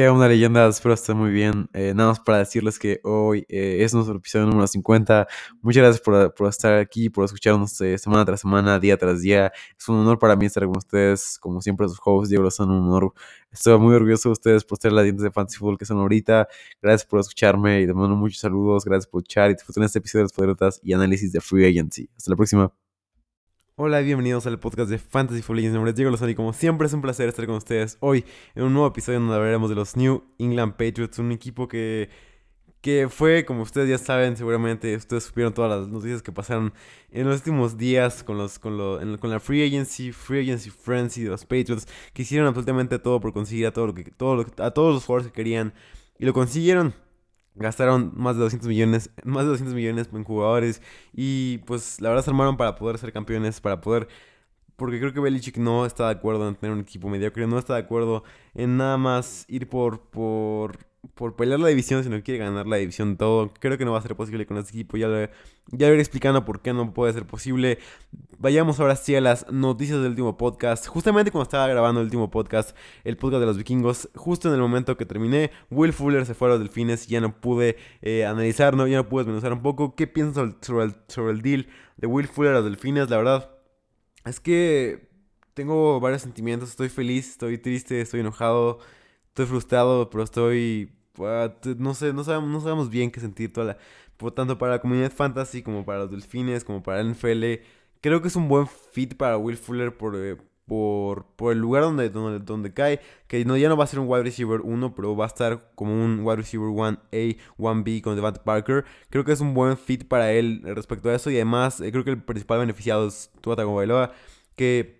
¿Qué onda, leyendas? Espero estén muy bien. Eh, nada más para decirles que hoy eh, es nuestro episodio número 50. Muchas gracias por, por estar aquí, por escucharnos eh, semana tras semana, día tras día. Es un honor para mí estar con ustedes. Como siempre, sus hosts, Diego Lozano, un honor. Estoy muy orgulloso de ustedes por ser las dientes de Fantasy Football que son ahorita. Gracias por escucharme y les mando muchos saludos. Gracias por escuchar y disfruten este episodio de las poderotas y análisis de Free Agency. Hasta la próxima. Hola y bienvenidos al podcast de Fantasy Football. Mi nombre es Diego Lozano y como siempre es un placer estar con ustedes hoy en un nuevo episodio donde hablaremos de los New England Patriots, un equipo que, que fue, como ustedes ya saben, seguramente ustedes supieron todas las noticias que pasaron en los últimos días con, los, con, lo, con la Free Agency, Free Agency Frenzy de los Patriots, que hicieron absolutamente todo por conseguir a, a todos los jugadores que querían y lo consiguieron. Gastaron más de 200 millones, más de 200 millones en jugadores y pues la verdad se armaron para poder ser campeones, para poder porque creo que Belichick no está de acuerdo en tener un equipo mediocre, no está de acuerdo en nada más ir por por por pelear la división, sino quiere ganar la división todo. Creo que no va a ser posible con este equipo. Ya lo, ya lo iré explicando por qué no puede ser posible. Vayamos ahora sí a las noticias del último podcast. Justamente cuando estaba grabando el último podcast, el podcast de los vikingos, justo en el momento que terminé, Will Fuller se fue a los delfines ya no pude eh, analizar, ¿no? ya no pude desmenuzar un poco. ¿Qué piensas sobre el, sobre el deal de Will Fuller a los delfines? La verdad es que tengo varios sentimientos. Estoy feliz, estoy triste, estoy enojado. Estoy frustrado, pero estoy. Ah, no sé, no sabemos, no sabemos bien qué sentir toda la. Por tanto, para la comunidad fantasy, como para los delfines, como para el NFL. Creo que es un buen fit para Will Fuller por, eh, por, por el lugar donde, donde, donde cae. Que no, ya no va a ser un wide receiver 1, pero va a estar como un wide receiver 1A, 1B con Devante Parker. Creo que es un buen fit para él respecto a eso. Y además, eh, creo que el principal beneficiado es Tua Tagovailoa. Que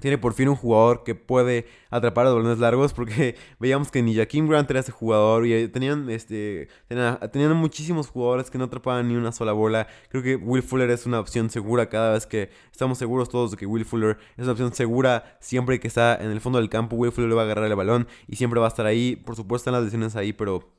tiene por fin un jugador que puede atrapar a balones largos porque veíamos que ni Jaquim Grant era ese jugador y tenían este tenían, muchísimos jugadores que no atrapaban ni una sola bola. Creo que Will Fuller es una opción segura cada vez que estamos seguros todos de que Will Fuller es una opción segura siempre que está en el fondo del campo. Will Fuller le va a agarrar el balón y siempre va a estar ahí. Por supuesto están las lesiones ahí, pero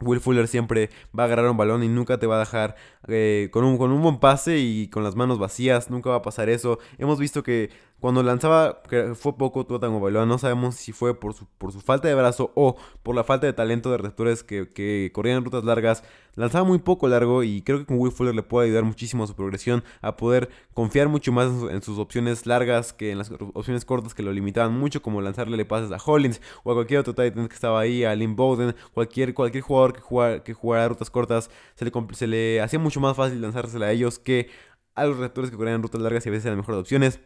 Will Fuller siempre va a agarrar un balón y nunca te va a dejar eh, con, un, con un buen pase y con las manos vacías. Nunca va a pasar eso. Hemos visto que cuando lanzaba, que fue poco Tua Tagovailoa, no sabemos si fue por su, por su falta de brazo o por la falta de talento de receptores que, que corrían rutas largas. Lanzaba muy poco largo y creo que con Will Fuller le puede ayudar muchísimo a su progresión, a poder confiar mucho más en, sus opciones largas que en las opciones cortas que lo limitaban mucho, como lanzarle pases a Hollins o a cualquier otro Titan que estaba ahí, a Lynn Bowden, cualquier, cualquier jugador que jugara, que jugara rutas cortas, se le, se le hacía mucho más fácil lanzársela a ellos que a los receptores que corrían rutas largas y a veces eran mejores opciones.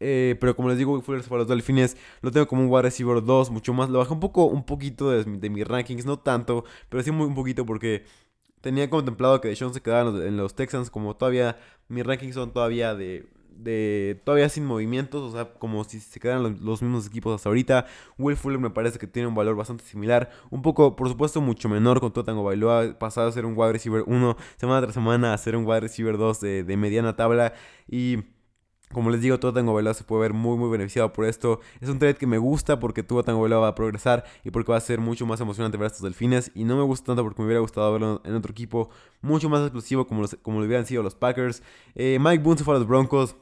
Eh, pero como les digo, Will Fuller para los Delfines lo tengo como un wide receiver 2, mucho más. Lo bajé un poco, un poquito de, mis rankings, no tanto, pero sí muy un poquito porque tenía contemplado que Deshaun se quedara en los, Texans. Como todavía mis rankings son todavía de, de todavía sin movimientos, o sea, como si se quedaran los, mismos equipos hasta ahorita. Will Fuller me parece que tiene un valor bastante similar, un poco, por supuesto, mucho menor con Totango Bailoa, pasado a ser un wide receiver 1 semana tras semana a ser un wide receiver 2 de, de mediana tabla y como les digo, Tua Tagovailoa se puede ver muy muy beneficiado por esto. Es un trade que me gusta porque Tua Tagovailoa va a progresar y porque va a ser mucho más emocionante ver a estos delfines. Y no me gusta tanto porque me hubiera gustado verlo en otro equipo mucho más explosivo como, como lo hubieran sido los Packers. Eh, Mike Boone se fue a los Broncos.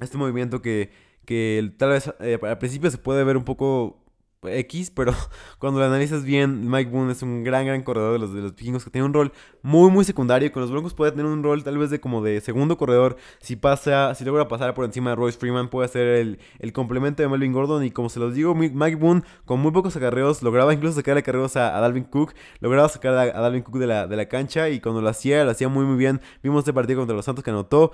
Este movimiento que, que tal vez eh, al principio se puede ver un poco X, pero cuando lo analizas bien, Mike Boone es un gran, gran corredor de los, de los vikingos que tiene un rol muy, muy secundario. Con los Broncos puede tener un rol tal vez de como de segundo corredor. Si pasa, si logra pasar por encima de Royce Freeman, puede ser el, el complemento de Melvin Gordon. Y como se los digo, Mike Boone con muy pocos acarreos lograba incluso sacar acarreos a, a Dalvin Cook. Lograba sacar a, a Dalvin Cook de la, de la cancha y cuando lo hacía, lo hacía muy, muy bien. Vimos este partido contra los Santos que anotó.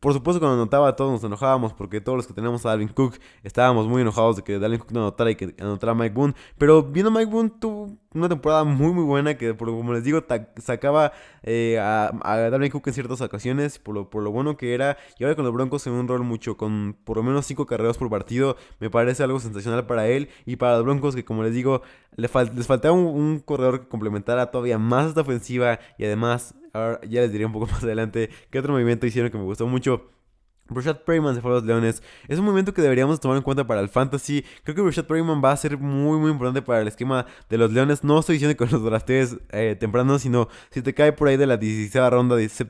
Por supuesto, cuando anotaba, todos nos enojábamos porque todos los que tenemos a Dalvin Cook estábamos muy enojados de que Dalvin Cook no anotara y que anotara Mike Boone. Pero viendo Mike Boone, tuvo una temporada muy, muy buena que, como les digo, sacaba eh, a, a, Dalvin Cook en ciertas ocasiones por lo, por lo bueno que era. Y ahora con los Broncos en un rol mucho, con por lo menos 5 carreras por partido, me parece algo sensacional para él y para los Broncos que, como les digo, les, faltaba un, un corredor que complementara todavía más esta ofensiva y además Ahora ya les diré un poco más adelante qué otro movimiento hicieron que me gustó mucho. Brashad Perryman se fue a los Leones. Es un movimiento que deberíamos tomar en cuenta para el fantasy. Creo que Brashad Perryman va a ser muy, muy importante para el esquema de los Leones. No estoy diciendo que los draftees eh, temprano, sino si te cae por ahí de la 16 ronda, 10,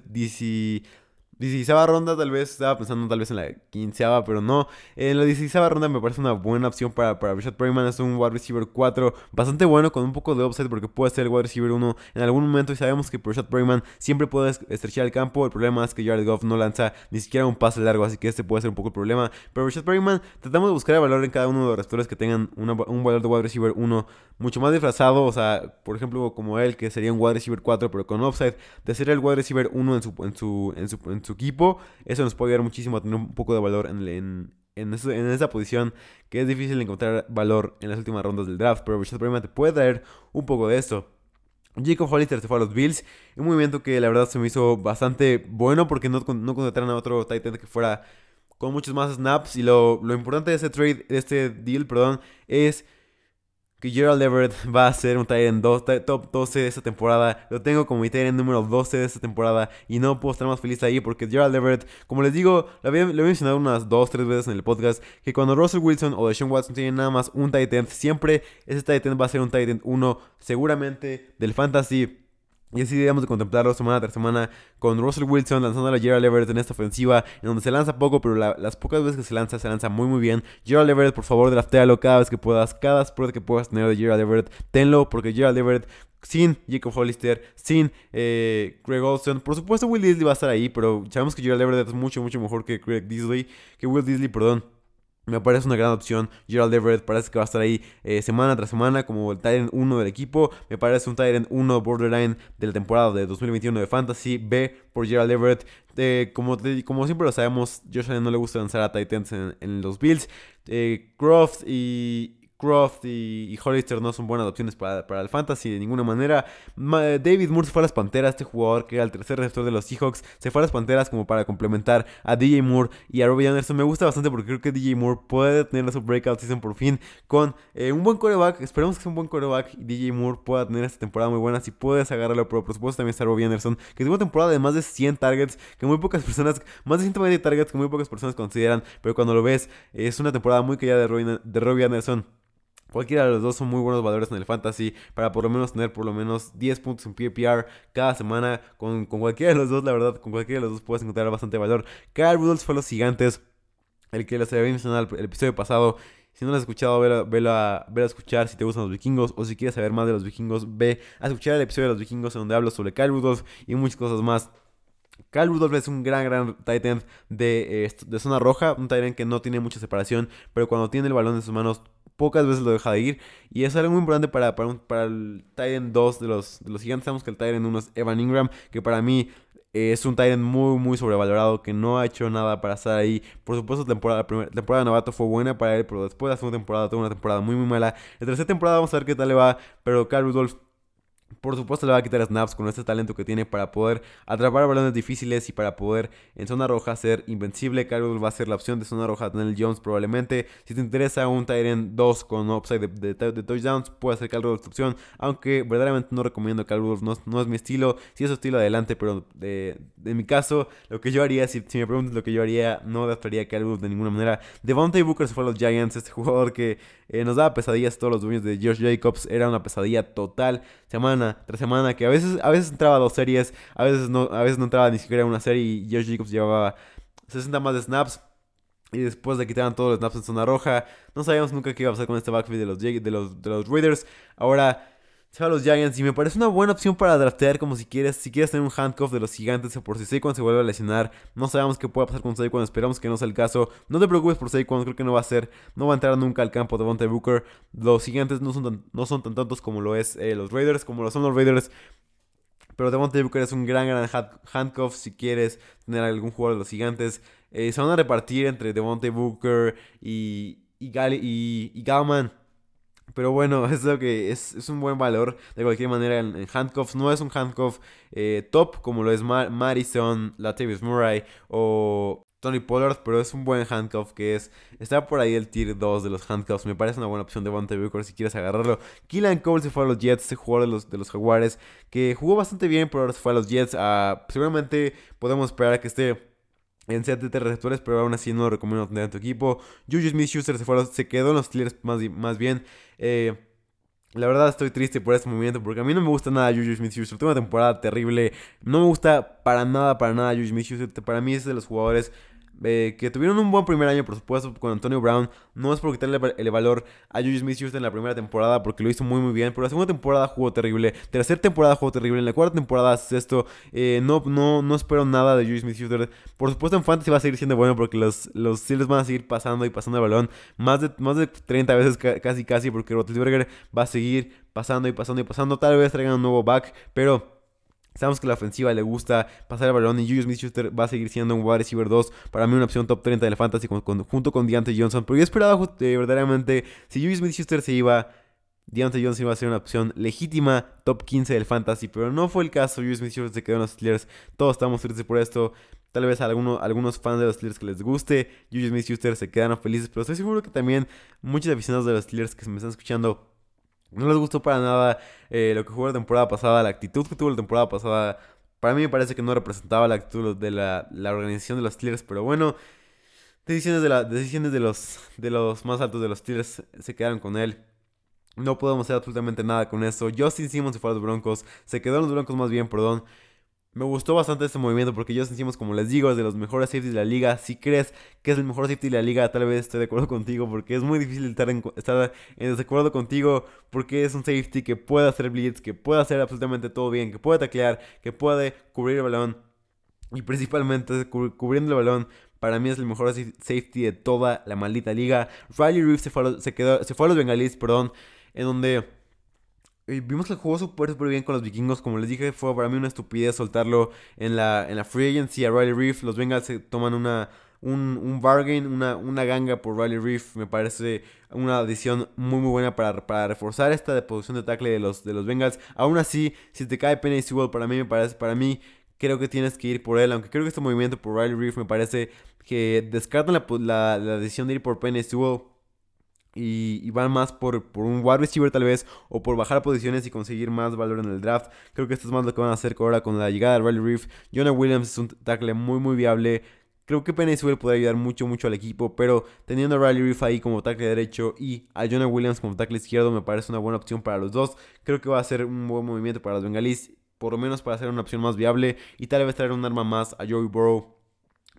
16 ronda tal vez, estaba pensando tal vez en la 15 pero no. En la 16 ronda me parece una buena opción para, para Richard Perryman. Es un wide receiver 4 bastante bueno con un poco de upside porque puede ser el wide receiver 1 en algún momento. Y sabemos que Richard Perryman siempre puede estrechar el campo. El problema es que Jared Goff no lanza ni siquiera un pase largo, así que este puede ser un poco el problema. Pero Richard Perryman, tratamos de buscar el valor en cada uno de los receptores que tengan un valor de wide receiver 1 mucho más disfrazado. O sea, por ejemplo, como él, que sería un wide receiver 4 pero con upside, de ser el wide receiver 1 en su, en su, en su, en su equipo. Eso nos puede ayudar muchísimo a tener un poco de valor en, en, en, esa posición que es difícil encontrar valor en las últimas rondas del draft. Pero Richard Perryman te puede traer un poco de esto. Jacob Hollister se fue a los Bills. Un movimiento que la verdad se me hizo bastante bueno porque no, no contrataron a otro tight end que fuera con muchos más snaps. Y lo, lo importante de este trade, de este deal, perdón, es que Gerald Everett va a ser un Tyrant top 12 de esta temporada. Lo tengo como mi Tyrant número 12 de esta temporada y no puedo estar más feliz ahí porque Gerald Everett, como les digo, lo había, mencionado unas 2-3 veces en el podcast, que cuando Russell Wilson o Deshaun Watson tienen nada más un Tyrant, siempre ese Tyrant va a ser un Tyrant 1 seguramente del Fantasy y así debemos de contemplarlo semana tras semana con Russell Wilson lanzando a Gerald Everett en esta ofensiva, en donde se lanza poco, pero las pocas veces que se lanza, se lanza muy muy bien. Gerald Everett, por favor, draftealo cada vez que puedas, cada spread que puedas tener de Gerald Everett, tenlo, porque Gerald Everett sin Jacob Hollister, sin eh, Greg Olson. Por supuesto, Will Disley va a estar ahí, pero sabemos que Gerald Everett es mucho, mucho mejor que Greg Disley, que Will Disley, perdón. Me parece una gran opción. Gerald Everett parece que va a estar ahí eh, semana tras semana como el Tyrant 1 del equipo. Me parece un Tyrant 1 borderline de la temporada de 2021 de Fantasy. B por Gerald Everett. Eh, como, como siempre lo sabemos, Josh Allen no le gusta lanzar a Titans en, los Bills. Eh, Croft y, Croft y, Hollister no son buenas opciones para, el fantasy de ninguna manera. David Moore se fue a las Panteras, este jugador que era el tercer receptor de los Seahawks, se fue a las Panteras como para complementar a DJ Moore y a Robbie Anderson. Me gusta bastante porque creo que DJ Moore puede tener su breakout season por fin con eh, un buen coreback. Esperemos que sea un buen coreback y DJ Moore pueda tener esta temporada muy buena. Si puedes agarrarlo, pero por supuesto también está Robbie Anderson, que tuvo una temporada de más de 100 targets, que muy pocas personas, más de 120 targets que muy pocas personas consideran, pero cuando lo ves, es una temporada muy callada de de Robbie Anderson. Cualquiera de los dos son muy buenos valores en el fantasy para por lo menos tener por lo menos 10 puntos en PPR cada semana. Con, cualquiera de los dos, la verdad, con cualquiera de los dos puedes encontrar bastante valor. Kyle Rudolph fue los gigantes, el que les había mencionado el, episodio pasado. Si no lo has escuchado, ve a, a, escuchar si te gustan los vikingos o si quieres saber más de los vikingos, ve a escuchar el episodio de los vikingos en donde hablo sobre Kyle Rudolph y muchas cosas más. Kyle Rudolph es un gran, gran tight end de, eh, de zona roja, un tight end que no tiene mucha separación, pero cuando tiene el balón en sus manos pocas veces lo deja de ir. Y es algo muy importante para, para, el Titan 2 de los, de los gigantes. Sabemos que el Titan 1 es Evan Ingram, que para mí es un Titan muy, muy sobrevalorado, que no ha hecho nada para estar ahí. Por supuesto, temporada, la primera temporada de novato fue buena para él, pero después de la segunda temporada tuvo una temporada muy, muy mala. La tercera temporada vamos a ver qué tal le va, pero Kyle Rudolph por supuesto le va a quitar snaps con este talento que tiene para poder atrapar balones difíciles y para poder en zona roja ser invencible. Carlos va a ser la opción de zona roja Daniel Jones probablemente. Si te interesa un Tyrant 2 con upside de, touchdowns, puede ser Carlos tu opción. Aunque verdaderamente no recomiendo Carlos, no, no, es mi estilo. Si es su estilo adelante, pero de, en mi caso, lo que yo haría, si, me preguntas lo que yo haría, no adaptaría a Carlos de ninguna manera. Devontae Booker se fue a los Giants, este jugador que eh, nos daba pesadillas todos los dueños de George Jacobs. Era una pesadilla total tras semana. Que a veces, a veces entraba dos series, a veces no, a veces no entraba ni siquiera una serie. Y George Jacobs llevaba 60 más de snaps. Y después le quitaban todos los snaps en zona roja. No sabíamos nunca qué iba a pasar con este backfield de los, de los, de los Raiders. Ahora se va a los Giants y me parece una buena opción para draftear como si quieres, si quieres tener un handcuff de los gigantes o por si Saquon se vuelve a lesionar. No sabemos qué pueda pasar con Saquon, esperamos que no sea el caso. No te preocupes por Saquon, creo que no va a ser, no va a entrar nunca al campo de Monte Booker. Los gigantes no son tan, no son tan tontos como lo es eh, los Raiders, como lo son los Raiders. Pero Devontae Booker es un gran, gran handcuff si quieres tener algún jugador de los gigantes. Eh, se van a repartir entre Devontae Booker y, y, y, y pero bueno, es lo que es, un buen valor de cualquier manera en, handcuffs. No es un handcuff eh, top como lo es Madison, Latavius Murray o Tony Pollard, pero es un buen handcuff que es. Está por ahí el tier 2 de los handcuffs. Me parece una buena opción de Bonte Booker si quieres agarrarlo. Killan Cole se fue a los Jets, este jugador de los, de los Jaguares, que jugó bastante bien, pero ahora se fue a los Jets. Ah, seguramente podemos esperar que esté en CTT receptores, pero aún así no lo recomiendo tener en tu equipo. Juju Smith-Schuster se, se quedó en los Steelers más, más bien. Eh, La verdad estoy triste por este movimiento porque a mí no me gusta nada Juju Smith-Schuster. Tuvo una temporada terrible. No me gusta para nada, para nada Juju Smith-Schuster. Para mí es de los jugadores eh, que tuvieron un buen primer año, por supuesto, con Antonio Brown. No es por quitarle el valor a Juju Smith-Schuster en la primera temporada, porque lo hizo muy, muy bien. Pero la segunda temporada jugó terrible. Tercera temporada jugó terrible. En la cuarta temporada sexto. Eh, no, no, no espero nada de Juju Smith-Schuster. Por supuesto, en Fantasy va a seguir siendo bueno, porque los, los Steelers van a seguir pasando y pasando el balón. Más de, más de 30 veces casi, casi, porque Roethlisberger va a seguir pasando y pasando y pasando. Tal vez traigan un nuevo back, pero... Sabemos que la ofensiva le gusta pasar el balón y Julius Smith-Schuster va a seguir siendo un wide receiver 2. Para mí una opción top 30 de la fantasy junto con Deontay Johnson. Pero yo esperaba eh, verdaderamente, si Julius Smith-Schuster se iba, Deontay Johnson iba a ser una opción legítima top 15 del fantasy. Pero no fue el caso. Julius Smith-Schuster se quedó en los Steelers. Todos estamos tristes por esto. Tal vez a algunos fans de los Steelers que les guste. Julius Smith-Schuster se quedaron felices. Pero estoy seguro que también muchos aficionados de los Steelers que me están escuchando no les gustó para nada eh, lo que jugó la temporada pasada, la actitud que tuvo la temporada pasada. Para mí me parece que no representaba la actitud de la, organización de los Steelers, pero bueno, decisiones de, la, decisiones de, los, de los más altos de los Steelers se quedaron con él. No podemos hacer absolutamente nada con eso. Justin Simmons se fue a los Broncos, se quedó en los Broncos más bien, perdón. Me gustó bastante este movimiento porque yo sentimos, como les digo, es de los mejores safeties de la liga. Si crees que es el mejor safety de la liga, tal vez esté de acuerdo contigo porque es muy difícil estar en, estar en desacuerdo contigo porque es un safety que puede hacer blitz, que puede hacer absolutamente todo bien, que puede taclear, que puede cubrir el balón y principalmente cubriendo el balón. Para mí es el mejor safety de toda la maldita liga. Riley Reeves se fue se quedó, se fue a los Bengalis, perdón, en donde vimos que jugó súper, súper bien con los vikingos. Como les dije, fue para mí una estupidez soltarlo en la, en la free agency a Riley Reef. Los Bengals se toman una, un, un bargain, una, una ganga por Riley Reef. Me parece una adición muy, muy buena para, para reforzar esta posición de tackle de los, de los Bengals. Aún así, si te cae Penny Sewell, para mí me parece, para mí creo que tienes que ir por él. Aunque creo que este movimiento por Riley Reef me parece que descartan la, la, la decisión de ir por Penny Sewell y, van más por, por, un wide receiver tal vez o por bajar posiciones y conseguir más valor en el draft. Creo que esto es más lo que van a hacer ahora con la llegada de Riley Reef. Jonah Williams es un tackle muy muy viable. Creo que Penny Sewell podría ayudar mucho mucho al equipo, pero teniendo a Riley Reef ahí como tackle derecho y a Jonah Williams como tackle izquierdo me parece una buena opción para los dos. Creo que va a ser un buen movimiento para los bengalíes, por lo menos para hacer una opción más viable y tal vez traer un arma más a Joey Burrow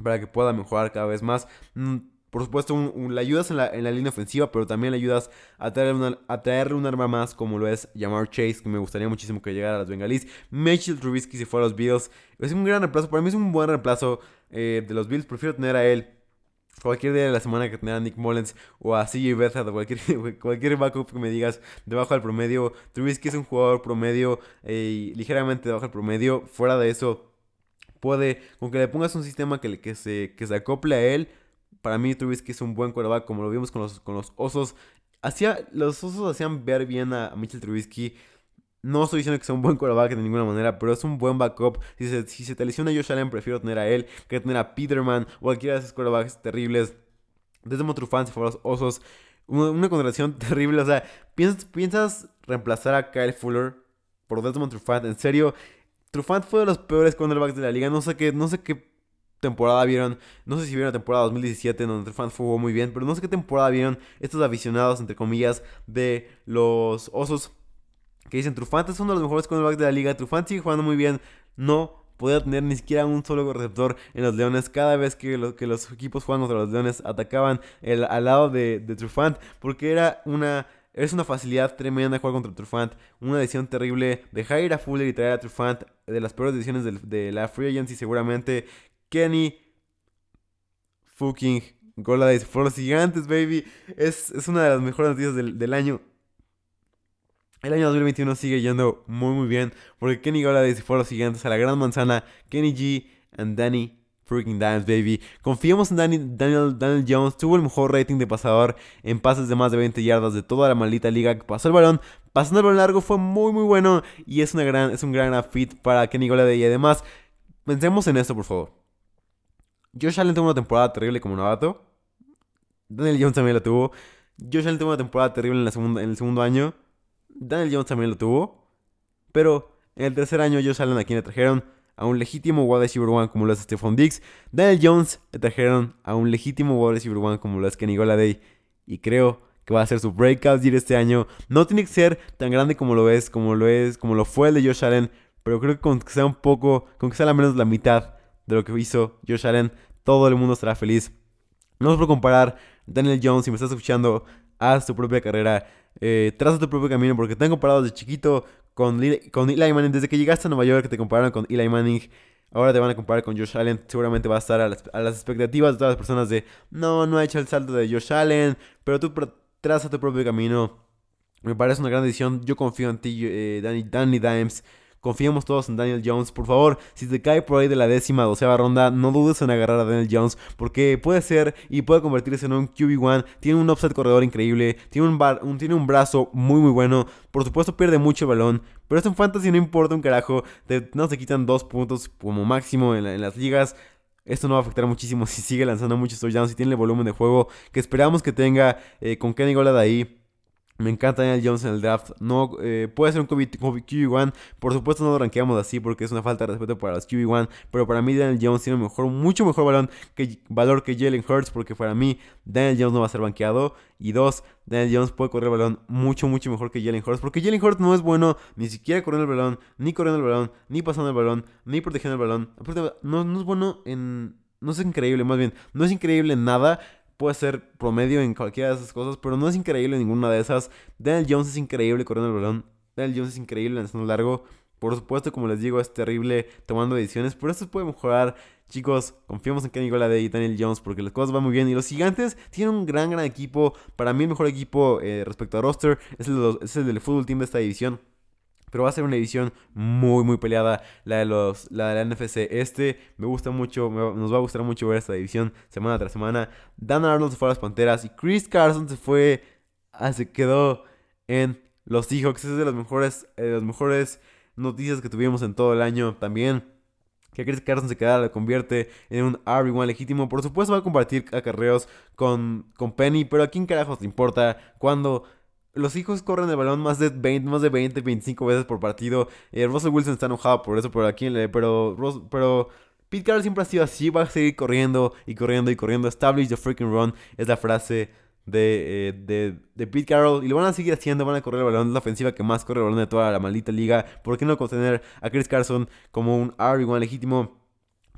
para que pueda mejorar cada vez más. Por supuesto, le ayudas en la, en la, línea ofensiva, pero también le ayudas a traerle, a traerle un arma más, como lo es Jamar Chase, que me gustaría muchísimo que llegara a los Bengalis. Mitchell Trubisky se fue a los Bills. Es un gran reemplazo. Para mí es un buen reemplazo eh, de los Bills. Prefiero tener a él cualquier día de la semana que tener a Nick Mullens o a CJ Beathard o cualquier, cualquier backup que me digas debajo del promedio. Trubisky es un jugador promedio eh, ligeramente debajo del promedio. Fuera de eso, puede, con que le pongas un sistema que, que, se, que se acople a él para mí Trubisky es un buen quarterback, como lo vimos con los, con los osos. Hacía, los osos hacían ver bien a, Mitchell Trubisky. No estoy diciendo que sea un buen quarterback de ninguna manera, pero es un buen backup. Si se, si se te lesiona Josh Allen, prefiero tener a él que tener a Peterman o cualquiera de esos quarterbacks terribles. Desde Motrufan se fueron los osos. Una, una contratación terrible. O sea, ¿piensas, ¿piensas reemplazar a Kyle Fuller por Desmond Trufant? En serio, Trufant fue de los peores quarterbacks de la liga. No sé qué, no sé qué temporada vieron, no sé si vieron la temporada 2017 donde Trufant jugó muy bien, pero no sé qué temporada vieron estos aficionados, entre comillas, de los Osos que dicen Trufant es uno de los mejores cornerbacks de la liga, Trufant sigue jugando muy bien, no podía tener ni siquiera un solo receptor en los Leones. Cada vez que, que los equipos jugaban contra los Leones atacaban el, al lado de, Trufant porque era una... Es una facilidad tremenda jugar contra Trufant. Una decisión terrible. Dejar ir a Fuller y traer a Trufant. De las peores decisiones de, de la Free Agency seguramente. Kenny fucking Goladay for los gigantes, baby. Es, una de las mejores noticias del, año. El año 2021 sigue yendo muy muy bien porque Kenny fue a los gigantes a la gran manzana. Kenny G and Danny freaking Dimes, baby. Confiamos en Daniel, Daniel Jones. Tuvo el mejor rating de pasador en pases de más de 20 yardas de toda la maldita liga. Pasó el balón, pasando el balón largo, fue muy muy bueno. Y es, una gran, es un gran fit para Kenny Goladay. Y además, pensemos en esto, por favor. Josh Allen tuvo una temporada terrible como novato. Daniel Jones también lo tuvo. Josh Allen tuvo una temporada terrible en, el segundo año. Daniel Jones también lo tuvo. Pero en el tercer año Josh Allen aquí le trajeron a un legítimo wide receiver one como lo es Stephon Diggs. Daniel Jones le trajeron a un legítimo wide receiver one como lo es Kenny Goladay. Y creo que va a ser su breakout year este año. No tiene que ser tan grande como lo es, como lo es, como lo fue el de Josh Allen, pero creo que con que sea un poco, con que sea al menos la mitad de lo que hizo Josh Allen, todo el mundo estará feliz. No os puedo comparar Daniel Jones, si me estás escuchando, haz tu propia carrera, eh, traza tu propio camino, porque te han comparado desde chiquito con, con Eli Manning, desde que llegaste a Nueva York te compararon con Eli Manning. Ahora te van a comparar con Josh Allen. Seguramente va a estar a las, expectativas de todas las personas de no, no ha hecho el salto de Josh Allen, pero tú traza tu propio camino. Me parece una gran decisión. Yo confío en ti, eh, Danny Dimes. Confiamos todos en Daniel Jones. Por favor, si te cae por ahí de la décima doceava ronda, no dudes en agarrar a Daniel Jones. Porque puede ser y puede convertirse en un QB1. Tiene un offset corredor increíble. Tiene un, un, tiene un brazo muy, muy bueno. Por supuesto, pierde mucho balón. Pero es un fantasy, no importa un carajo. no se quitan dos puntos como máximo en, las ligas. Esto no va a afectar muchísimo si sigue lanzando muchos touchdowns, y tiene el volumen de juego que esperamos que tenga eh, con Kenny Gola de ahí. Me encanta Daniel Jones en el draft. No, eh, puede ser un QB1. Por supuesto no lo rankeamos así porque es una falta de respeto para los QB1. Pero para mí Daniel Jones tiene mejor, mucho mejor balón que, valor que Jalen Hurts. Porque para mí Daniel Jones no va a ser banqueado. Y dos, Daniel Jones puede correr el balón mucho, mucho mejor que Jalen Hurts. Porque Jalen Hurts no es bueno ni siquiera corriendo el balón, ni corriendo el balón, ni pasando el balón, ni protegiendo el balón. No, no es bueno en... No es increíble, más bien. No es increíble en nada puede ser promedio en cualquiera de esas cosas, pero no es increíble ninguna de esas. Daniel Jones es increíble corriendo el balón. Daniel Jones es increíble lanzando largo. Por supuesto, como les digo, es terrible tomando decisiones, pero esto puede mejorar. Chicos, confiamos en Kenny Golladay y Daniel Jones porque las cosas van muy bien. Y los gigantes tienen un gran, gran equipo. Para mí, el mejor equipo eh, respecto a roster es el, es el del fútbol team de esta división. Pero va a ser una edición muy, muy peleada. La de, los, la de la NFC este. Me gusta mucho. nos va a gustar mucho ver esta división semana tras semana. Dan Arnold se fue a las Panteras. Y Chris Carson se fue. Ah, se quedó en los Seahawks. Es de las mejores, eh, las mejores noticias que tuvimos en todo el año también. Que Chris Carson se queda, lo convierte en un RB1 legítimo. Por supuesto va a compartir acarreos con, con Penny. Pero a quién carajos le importa cuando los hijos corren el balón más de 20, más de 20, 25 veces por partido. Eh, Russell Wilson está enojado por eso, pero aquí, pero, pero Pete Carroll siempre ha sido así, va a seguir corriendo y corriendo y corriendo. Establish the freaking run es la frase de, eh, de, de, Pete Carroll. Y lo van a seguir haciendo, van a correr el balón. Es la ofensiva que más corre el balón de toda la maldita liga. ¿Por qué no contener a Chris Carson como un RB1 legítimo?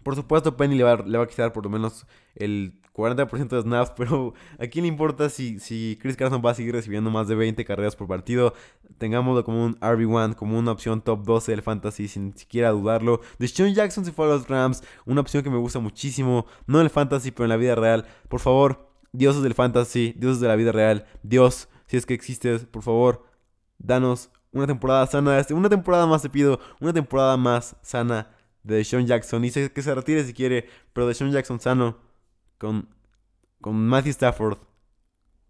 Por supuesto, Penny le va, le va a quitar por lo menos el 40% de snaps, pero ¿a quién le importa si, si Chris Carson va a seguir recibiendo más de 20 carreras por partido? Tengámoslo como un RB1, como una opción top 12 del fantasy, sin siquiera dudarlo. Deshaun Jackson se fue a los Rams, una opción que me gusta muchísimo, no en el fantasy, pero en la vida real. Por favor, dioses del fantasy, dioses de la vida real, Dios, si es que existes, por favor, danos una temporada sana, este, una temporada más te pido, una temporada más sana de Deshaun Jackson. Y sé que se retire si quiere, pero Deshaun Jackson sano con, con Matthew Stafford,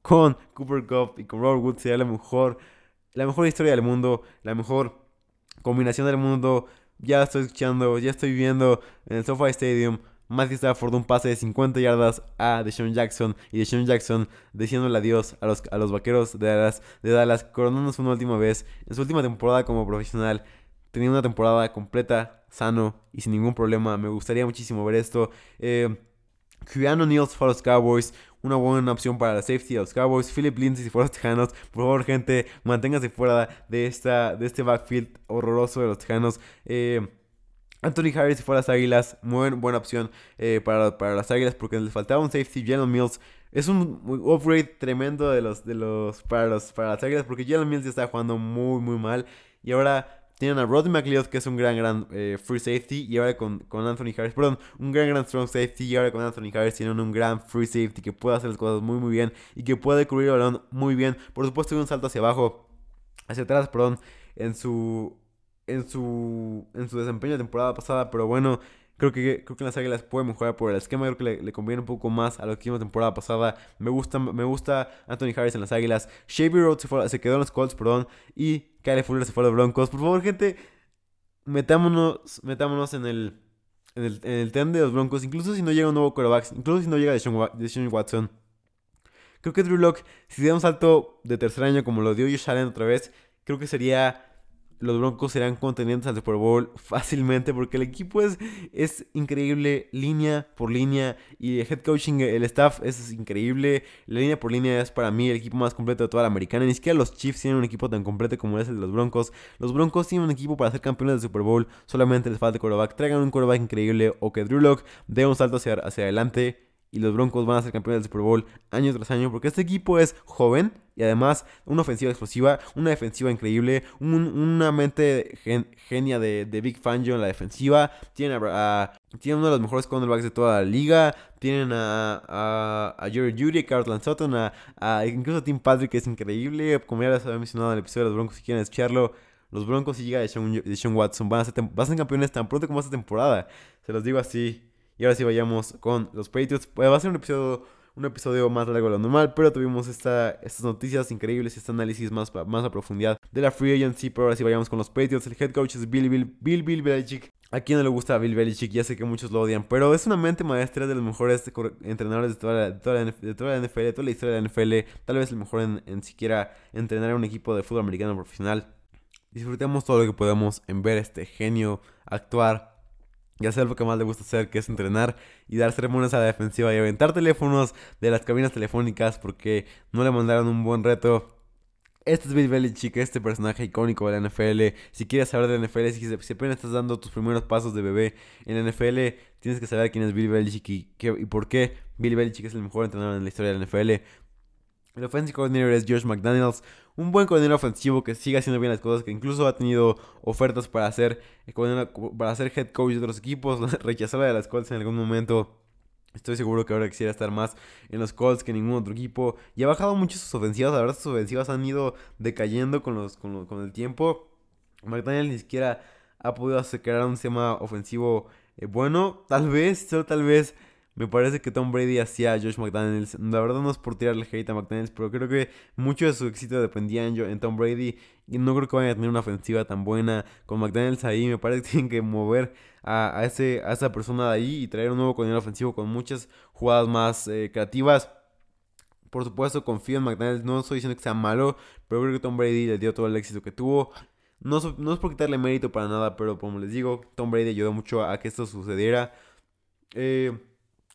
con Cooper Cup y con Robert Woods sería la mejor, la mejor historia del mundo, la mejor combinación del mundo. Ya estoy escuchando, ya estoy viendo en el SoFi Stadium Matthew Stafford un pase de 50 yardas a Deshaun Jackson y Deshaun Jackson diciéndole adiós a los, a los vaqueros de Dallas, de Dallas, coronándose una última vez en su última temporada como profesional. Teniendo una temporada completa, sano y sin ningún problema. Me gustaría muchísimo ver esto. Eh, Keanu Niels para los Cowboys, una buena opción para la safety de los Cowboys. Philip Lindsay si fuera los Tejanos. Por favor, gente, manténgase fuera de, esta, de este backfield horroroso de los Tejanos. Eh, Anthony Harris si fuera las Águilas, muy buena opción eh, para, para, las Águilas porque les faltaba un safety. Jalen Mills es un upgrade tremendo de los, de los, para, los, para las Águilas porque Jalen Mills ya está jugando muy, muy mal. Y ahora tienen a Rodney McLeod, que es un gran, gran eh, free safety. Y ahora con, con, Anthony Harris, perdón, un gran, gran strong safety. Y ahora con Anthony Harris tienen un gran free safety que puede hacer las cosas muy, muy bien. Y que puede cubrir el balón muy bien. Por supuesto, un salto hacia abajo, hacia atrás, perdón, en su, en su, en su desempeño de temporada pasada. Pero bueno, Creo que, creo que las Águilas pueden mejorar por el esquema. Creo que le, conviene un poco más a lo que hicimos temporada pasada. Me gusta, me gusta Anthony Harris en las Águilas. Shavy Road se, se quedó en los Colts, perdón. Y Kyle Fuller se fue a los Broncos. Por favor, gente, metámonos, metámonos en el, en el, en el de los Broncos. Incluso si no llega un nuevo quarterback. Incluso si no llega Deshaun Watson. Creo que Drew Locke, si da un salto de tercer año como lo dio Josh Allen otra vez, creo que sería los Broncos serán contendientes al Super Bowl fácilmente porque el equipo es, es increíble línea por línea y el head coaching, el staff es increíble. La línea por línea es para mí el equipo más completo de toda la americana. Ni siquiera los Chiefs tienen un equipo tan completo como es el de los Broncos. Los Broncos tienen un equipo para ser campeones del Super Bowl, solamente les falta quarterback. Traigan un quarterback increíble o que Drew Locke dé un salto hacia, hacia adelante y los Broncos van a ser campeones del Super Bowl año tras año porque este equipo es joven y además una ofensiva explosiva, una defensiva increíble, una mente genia de, Big Fangio en la defensiva, tienen a, uno de los mejores cornerbacks de toda la liga, tienen a, a, a Jerry Judy, a Carl Sutton, a, incluso a Tim Patrick que es increíble, como ya les había mencionado en el episodio de los Broncos si quieren escucharlo. Los Broncos si llega de Sean, Watson van a, ser, van a ser campeones tan pronto como esta temporada. Se los digo así. Y ahora sí vayamos con los Patriots. Pues va a ser un episodio, un episodio más largo de lo normal, pero tuvimos esta, estas noticias increíbles este análisis más, más a profundidad de la Free Agency. Pero ahora sí vayamos con los Patriots. El head coach es Bill Bill, Bill, Bill Belichick. A quien no le gusta a Bill Belichick, ya sé que muchos lo odian, pero es una mente maestra de los mejores entrenadores de toda la, de toda la, NFL, de toda la historia de la NFL. Tal vez el mejor en, en siquiera entrenar a un equipo de fútbol americano profesional. Disfrutemos todo lo que podemos en ver este genio actuar y hacer lo que más le gusta hacer, que es entrenar y dar ceremonias a la defensiva y aventar teléfonos de las cabinas telefónicas porque no le mandaron un buen reto. Este es Bill Belichick, este personaje icónico de la NFL. Si quieres saber de la NFL, si, apenas estás dando tus primeros pasos de bebé en la NFL, tienes que saber quién es Bill Belichick y, y por qué Bill Belichick es el mejor entrenador en la historia de la NFL. El offensive coordinator es George McDaniels, un buen coordinador ofensivo que sigue haciendo bien las cosas, que incluso ha tenido ofertas para hacer, eh, para ser head coach de otros equipos, rechazada de las Colts en algún momento. Estoy seguro que ahora quisiera estar más en los Colts que en ningún otro equipo. Y ha bajado mucho sus ofensivas. La verdad, sus ofensivas han ido decayendo con, los, con, con el tiempo. McDaniel ni siquiera ha podido crear un sistema ofensivo eh, bueno. Tal vez, solo tal vez me parece que Tom Brady hacía a Josh McDaniels. La verdad no es por tirarle hate a McDaniels, pero creo que mucho de su éxito dependía en, Tom Brady. Y no creo que vayan a tener una ofensiva tan buena con McDaniels ahí. Me parece que tienen que mover a, ese, a esa persona de ahí y traer un nuevo coordinador ofensivo con muchas jugadas más eh, creativas. Por supuesto, confío en McDaniels. No estoy diciendo que sea malo, pero creo que Tom Brady le dio todo el éxito que tuvo. No, no es por quitarle mérito para nada, pero como les digo, Tom Brady ayudó mucho a que esto sucediera. Eh.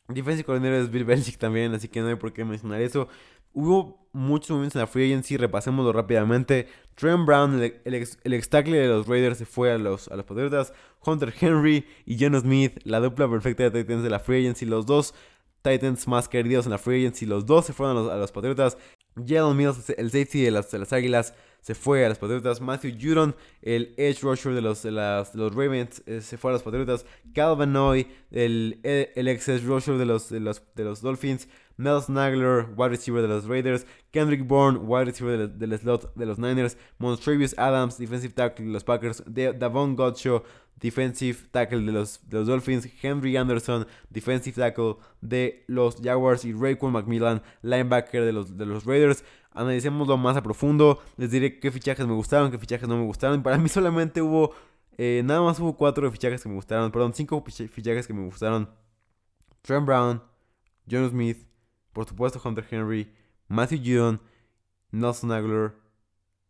Defensive coordinator es Bill Belichick también, así que no hay por qué mencionar eso. Hubo muchos momentos en la free agency, repasémoslo rápidamente. Trent Brown, el, ex, tackle de los Raiders, se fue a los, a los Patriotas. Hunter Henry y John Smith, la dupla perfecta de Titans de la free agency. Los dos Titans más queridos en la free agency, los dos se fueron a los, a los Patriotas. Jalen Mills, el safety de las, de las Águilas, se fue a los Patriotas. Matthew Judon, el edge rusher de los, de las, los Ravens, eh, se fue a los Patriotas. Calvin Noy, el, el ex edge rusher de los, de los, de los Dolphins. Nelson Nagler, wide receiver de los Raiders. Kendrick Bourne, wide receiver del, slot de los Niners. Montravius Adams, defensive tackle de los Packers. Davon Godshaw, defensive tackle de los, de los Dolphins. Henry Anderson, defensive tackle de los Jaguars. Y Rayquan McMillan, linebacker de los, de los Raiders analicémoslo más a profundo. Les diré qué fichajes me gustaron, qué fichajes no me gustaron. Para mí solamente hubo, eh, nada más hubo cuatro fichajes que me gustaron. Perdón, cinco fichajes que me gustaron. Trent Brown, John Smith, por supuesto Hunter Henry, Matthew Judon, Nelson Aguilar.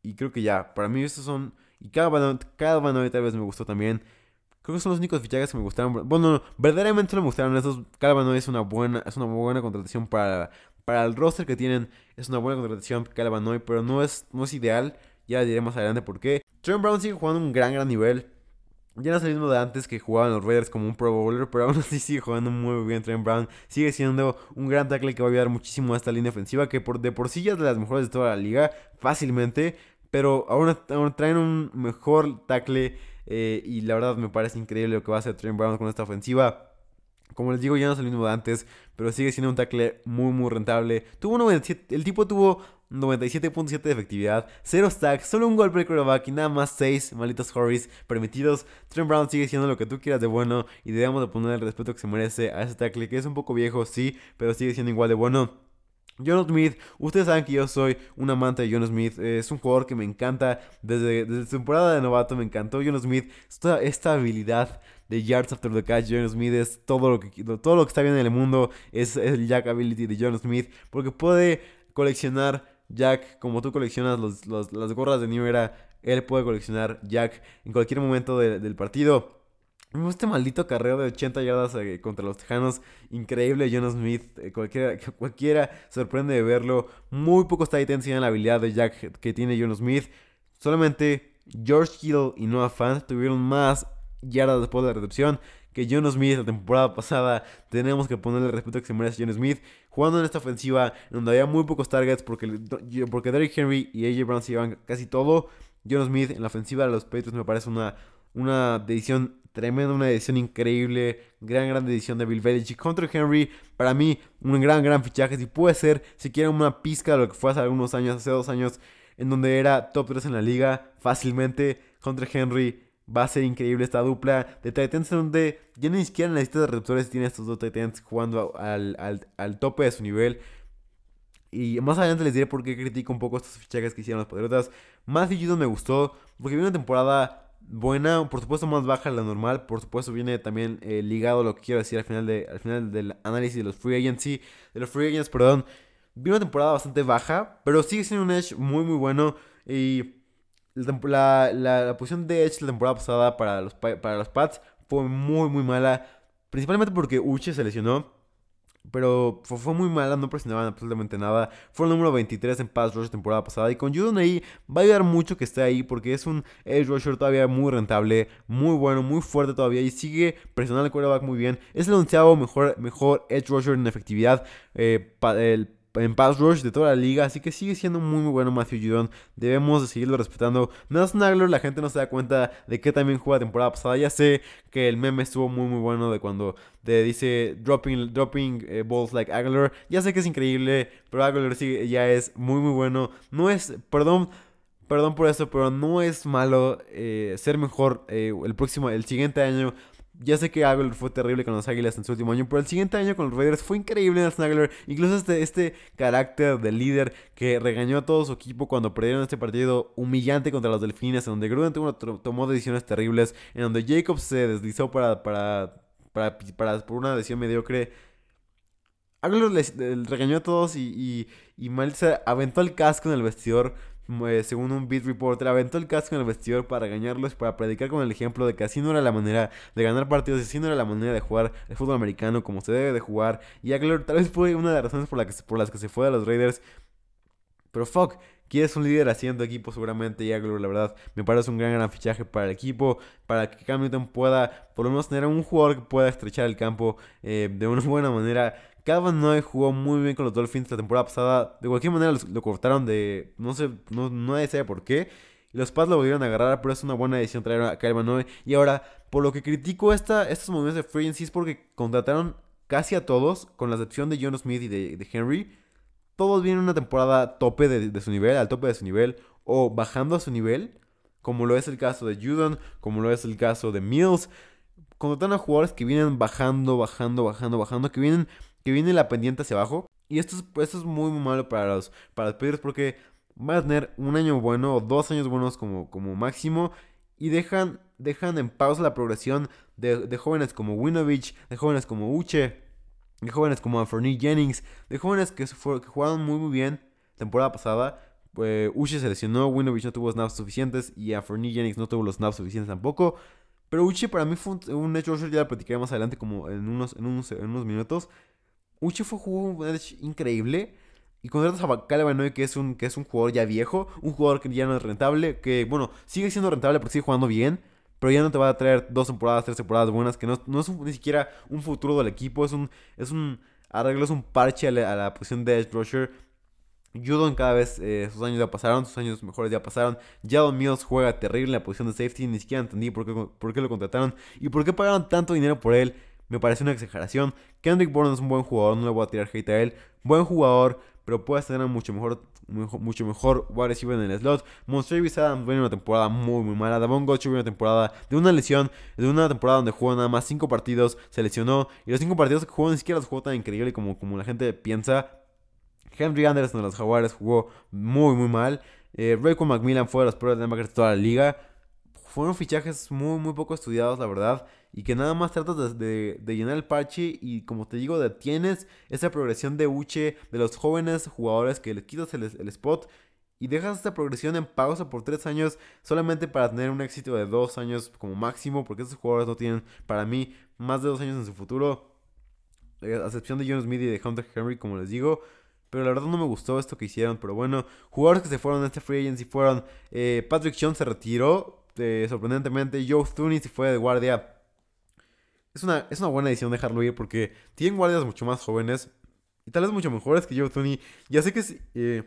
Y creo que ya, para mí estos son... Y cada Van tal vez me gustó también. Creo que son los únicos fichajes que me gustaron. Bueno, verdaderamente no me gustaron esos. Calvano es una buena, es una buena contratación para, para el roster que tienen. Es una buena contratación Calvanoy, pero no es, no es ideal. Ya diré más adelante por qué. Trent Brown sigue jugando un gran, gran nivel. Ya no es el mismo de antes que jugaban los Raiders como un Pro Bowler, pero aún así sigue jugando muy bien Trent Brown. Sigue siendo un gran tackle que va a ayudar muchísimo a esta línea ofensiva, que por, de por sí ya es de las mejores de toda la liga, fácilmente. Pero aún, aún traen un mejor tackle eh, y la verdad me parece increíble lo que va a hacer Trent Brown con esta ofensiva. Como les digo, ya no es el mismo de antes, pero sigue siendo un tackle muy, muy rentable. Tuvo 97, el tipo tuvo 97.7 de efectividad, 0 stacks, solo un golpe de quarterback y nada más 6 malitos hurries permitidos. Trent Brown sigue siendo lo que tú quieras de bueno y debemos de poner el respeto que se merece a ese tackle que es un poco viejo, sí, pero sigue siendo igual de bueno. John Smith, ustedes saben que yo soy un amante de John Smith, es un jugador que me encanta, desde, desde temporada de novato me encantó John Smith, esta, esta habilidad de yards after the catch, John Smith es todo lo que, todo lo que está bien en el mundo, es, el jack ability de John Smith, porque puede coleccionar Jack, como tú coleccionas las gorras de New Era, él puede coleccionar Jack en cualquier momento del partido. Este maldito carreo de 80 yardas eh, contra los Tejanos, increíble Jonas Smith, eh, cualquiera, cualquiera sorprende de verlo. Muy pocos Titans tienen la habilidad de Jack que tiene Jonas Smith. Solamente George Kittle y Noah Fant tuvieron más yardas después de la recepción que John Smith la temporada pasada. Tenemos que ponerle el respeto que se merece John Smith. Jugando en esta ofensiva, donde había muy pocos targets, porque, porque Derrick Henry y AJ Brown se llevan casi todo. John Smith en la ofensiva de los Patriots me parece una, una decisión tremenda, una edición increíble, gran, gran edición de Bill Belichick contra Henry. Para mí, un gran, gran fichaje. Si puede ser, si quieren una pizca de lo que fue hace algunos años, hace dos años, en donde era top 3 en la liga, fácilmente contra Henry. Va a ser increíble esta dupla de Titans donde ya ni siquiera de receptores tiene estos dos Titans jugando al, al, tope de su nivel. Y más adelante les diré por qué critico un poco estos fichajes que hicieron los Patriotas. Más Judon me gustó porque viene una temporada buena, por supuesto más baja de la normal, por supuesto viene también eh, ligado a lo que quiero decir al final, de, al final del análisis de los free de los free agents, perdón. Viene una temporada bastante baja, pero sigue siendo un edge muy muy bueno y la, la, posición de edge la temporada pasada para los, para los Pats fue muy muy mala, principalmente porque Uche se lesionó pero fue, muy mala, no presionaban absolutamente nada. Fue el número 23 en pass rush temporada pasada. Y con Judon ahí va a ayudar mucho que esté ahí porque es un edge rusher todavía muy rentable, muy bueno, muy fuerte todavía. Y sigue presionando el quarterback muy bien. Es el onceavo mejor, mejor edge rusher en efectividad. Eh, el en pass rush de toda la liga, así que sigue siendo muy muy bueno Matthew Judon, debemos de seguirlo respetando. Nelson Nagler, la gente no se da cuenta de que también juega temporada pasada, ya sé que el meme estuvo muy muy bueno de cuando te dice dropping, dropping eh, balls like Aguilar, ya sé que es increíble, pero Aguilar sí, ya es muy muy bueno, no es, perdón, perdón por eso, pero no es malo eh, ser mejor eh, el próximo, el siguiente año. Ya sé que Aguilar fue terrible con los Águilas en su último año, pero el siguiente año con los Raiders fue increíble en Aguilar. Incluso este, este carácter de líder que regañó a todo su equipo cuando perdieron este partido humillante contra los Delfines, en donde Gruden tomó decisiones terribles, en donde Jacobs se deslizó para, para, para, por una decisión mediocre. Aguilar les, regañó a todos y, y, y mal se aventó el casco en el vestidor según un beat reporter, aventó el casco en el vestidor para regañarlos, para predicar con el ejemplo de que así no era la manera de ganar partidos, así no era la manera de jugar el fútbol americano como se debe de jugar. Y Aguilar tal vez fue una de las razones por, por las que se fue a los Raiders. Pero fuck, quieres un líder haciendo equipo seguramente y Aguilar, la verdad, me parece un gran, gran fichaje para el equipo, para que Cam Newton pueda por lo menos tener un jugador que pueda estrechar el campo eh, de una buena manera Calvin Noy jugó muy bien con los Dolphins la temporada pasada. De cualquier manera lo cortaron de. No sé, no, nadie sabe por qué. Los Pats lo volvieron a agarrar, pero es una buena decisión traer a Calvin Noy. Y ahora, por lo que critico esta, estos movimientos de free es porque contrataron casi a todos, con la excepción de John Smith y de, Henry. Todos vienen una temporada tope de, su nivel, al tope de su nivel, o bajando a su nivel, como lo es el caso de Judon, como lo es el caso de Mills. Contrataron a jugadores que vienen bajando, bajando, bajando, bajando, que vienen que viene la pendiente hacia abajo. Y esto es, muy, muy malo para los, para los porque van a tener un año bueno o dos años buenos como, como máximo. Y dejan, dejan en pausa la progresión de, jóvenes como Winovich, de jóvenes como Uche, de jóvenes como Anthony Jennings, de jóvenes que, jugaron muy, muy bien temporada pasada. Pues Uche se lesionó, Winovich no tuvo snaps suficientes y Anthony Jennings no tuvo los snaps suficientes tampoco. Pero Uche para mí fue un, un hecho, ya lo platicaré más adelante como en unos, en unos, minutos. Uche fue jugó un increíble. Y contratas a Calvin que que es un jugador ya viejo, un jugador que ya no es rentable, que bueno, sigue siendo rentable porque sigue jugando bien, pero ya no te va a traer dos temporadas, tres temporadas buenas, que no, no es ni siquiera un futuro del equipo, es un es un arreglo, es un parche a la, posición de edge rusher. Judon cada vez eh, sus años ya pasaron, sus años mejores ya pasaron. Jadon Mills juega terrible en la posición de safety, ni siquiera entendí por qué, por qué lo contrataron y por qué pagaron tanto dinero por él me parece una exageración. Kendrick Bourne es un buen jugador, no le voy a tirar hate a él. Buen jugador, pero puede tener mucho mejor, mucho mejor wide receiver en el slot. Montravis Adams viene una temporada muy, muy mala. Davon Gotcher viene una temporada de una lesión, de una temporada donde jugó nada más 5 partidos, se lesionó. Y los 5 partidos que jugó ni siquiera los jugó tan increíble como, como la gente piensa. Henry Anderson de los Jaguares jugó muy, muy mal. Eh, Raycon McMillan fue de los peores de toda la liga fueron fichajes muy, muy poco estudiados, la verdad. Y que nada más tratas de, llenar el parche y como te digo, detienes esa progresión de Uche de los jóvenes jugadores que les quitas el, spot y dejas esta progresión en pausa por tres años solamente para tener un éxito de dos años como máximo, porque esos jugadores no tienen, para mí, más de dos años en su futuro, eh, a excepción de John Smith y de Hunter Henry, como les digo. Pero la verdad no me gustó esto que hicieron. Pero bueno, jugadores que se fueron en este free agency fueron eh, Patrick Jones se retiró, eh, sorprendentemente. Joe Thuney se fue de guardia. Es una, es una buena decisión dejarlo ir porque tienen guardias mucho más jóvenes y tal vez mucho mejores que Joe Thuney. Ya sé que eh,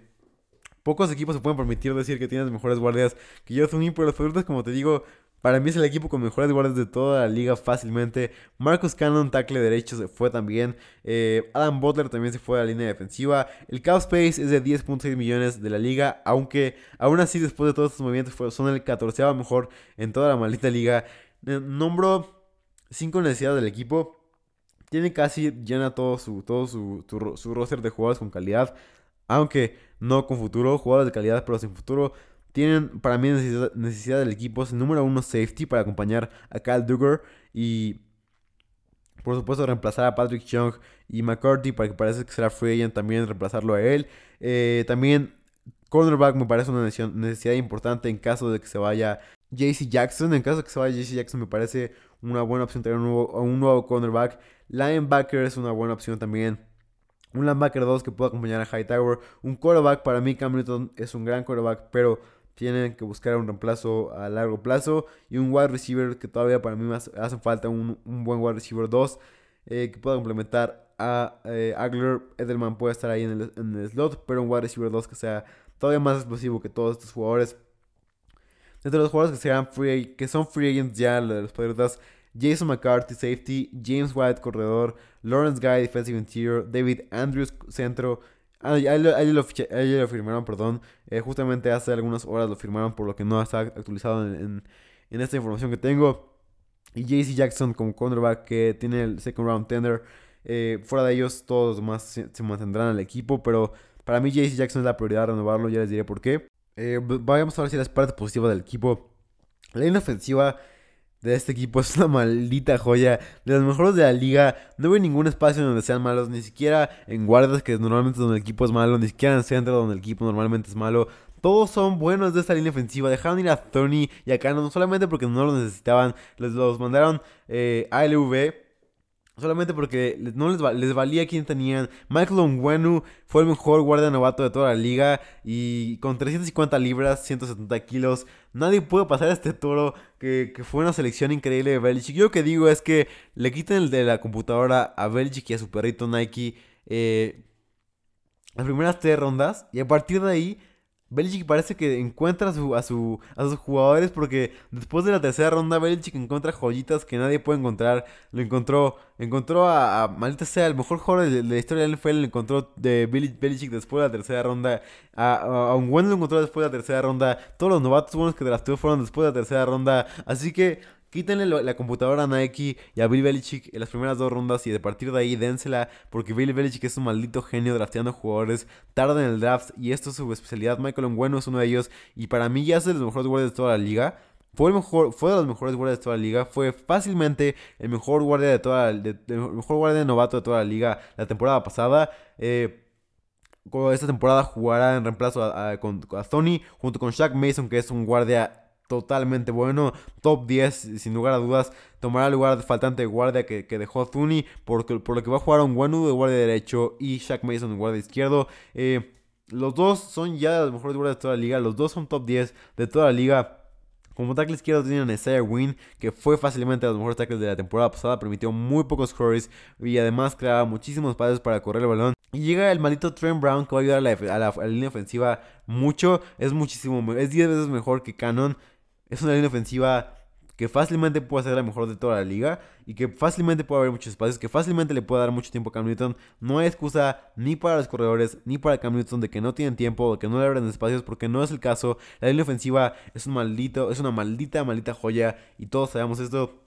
pocos equipos se pueden permitir decir que tienes mejores guardias que Joe Thuney, pero los Patriotas, como te digo, para mí es el equipo con mejores guardias de toda la liga fácilmente. Marcus Cannon, tackle derecho, se fue también. Eh, Adam Butler también se fue a la línea defensiva. El cap space es de 10.6 millones de la liga. Aunque aún así, después de todos estos movimientos, son el 14 mejor en toda la maldita liga. Eh, nombro 5 necesidades del equipo. Tiene casi llena todo su, todo su, su roster de jugadores con calidad. Aunque no con futuro. Jugadores de calidad, pero sin futuro. Tienen para mí necesidad, del equipo. Es número uno safety para acompañar a Kyle Duggar. Y por supuesto reemplazar a Patrick Young y McCarthy para que parece que será free agent también reemplazarlo a él. Eh, también cornerback me parece una necesidad importante en caso de que se vaya JC Jackson. En caso de que se vaya JC Jackson me parece una buena opción tener un nuevo, un nuevo cornerback. Linebacker es una buena opción también. Un linebacker 2 que pueda acompañar a Hightower. Un quarterback, para mí Cam es un gran quarterback, pero tienen que buscar un reemplazo a largo plazo. Y un wide receiver que todavía para mí hace falta un, buen wide receiver 2 eh, que pueda complementar a eh, Agler. Edelman puede estar ahí en el, slot, pero un wide receiver 2 que sea todavía más explosivo que todos estos jugadores. Entre los jugadores que, sean free, que son free agents ya, de los Patriotas, Jason McCarthy, safety, James White, corredor, Lawrence Guy, defensive interior, David Andrews, centro, Ah, ahí, lo, firmaron, perdón. Eh, justamente hace algunas horas lo firmaron, por lo que no está actualizado en, esta información que tengo. Y JC Jackson como cornerback que tiene el second round tender. Eh, fuera de ellos, todos los demás se, mantendrán al equipo. Pero para mí, JC Jackson es la prioridad renovarlo. Ya les diré por qué. Eh, vayamos a ver si las partes positivas del equipo. La línea ofensiva de este equipo es una maldita joya. De los mejores de la liga. No veo ningún espacio donde sean malos. Ni siquiera en guardas, que normalmente donde el equipo es malo. Ni siquiera en centro, donde el equipo normalmente es malo. Todos son buenos de esta línea ofensiva. Dejaron ir a Tony y a Cannon solamente porque no los necesitaban. Les los mandaron eh, a LV Solamente porque no les, les valía quién tenían. Michael Onguenu fue el mejor guardia novato de toda la liga. Y con 350 libras, 170 kilos. Nadie pudo pasar a este toro. Que, fue una selección increíble de Belichick. Yo lo que digo es que le quiten el de la computadora a Belichick y a su perrito Nike. Eh, las primeras tres rondas. Y a partir de ahí Belichick parece que encuentra a, su, a, su, a sus jugadores porque después de la tercera ronda Belichick encuentra joyitas que nadie puede encontrar. Lo encontró, encontró a, maldita sea, el mejor jugador de, la historia del NFL lo encontró de Belichick después de la tercera ronda. A, un buen lo encontró después de la tercera ronda. Todos los novatos buenos que drafteó fueron después de la tercera ronda. Así que Quítenle la computadora a Nike y a Bill Belichick en las primeras dos rondas y de partir de ahí dénsela porque Bill Belichick es un maldito genio drafteando jugadores, tarda en el draft y esto es su especialidad. Michael Ongueno es uno de ellos y para mí ya es de los mejores guardias de toda la liga. Fue, el mejor, fue de los mejores guardias de toda la liga. Fue fácilmente el mejor guardia de toda el mejor guardia de novato de toda la liga la temporada pasada. Eh, esta temporada jugará en reemplazo a, a, a Tony junto con Shaq Mason, que es un guardia totalmente bueno. Top 10, sin lugar a dudas. Tomará el lugar faltante guardia que, dejó Thuni. Por, por lo que va a jugar un Wenu de guardia derecho y Shaq Mason de guardia izquierdo. Eh, los dos son ya los mejores guardias de toda la liga. Los dos son top 10 de toda la liga. Como tackle izquierdo tienen a Isaiah Wynn, que fue fácilmente de los mejores tackles de la temporada pasada, permitió muy pocos scores y además creaba muchísimos pases para correr el balón. Y llega el maldito Trent Brown que va a ayudar a la, a la línea ofensiva mucho, es muchísimo, es 10 veces mejor que Cannon. Es una línea ofensiva que fácilmente puede ser la mejor de toda la liga y que fácilmente puede haber muchos espacios, que fácilmente le puede dar mucho tiempo a Cam Newton. No hay excusa ni para los corredores ni para Cam Newton de que no tienen tiempo o que no le abren espacios porque no es el caso. La línea ofensiva es un maldito, es una maldita, maldita joya y todos sabemos esto.